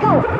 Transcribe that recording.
go.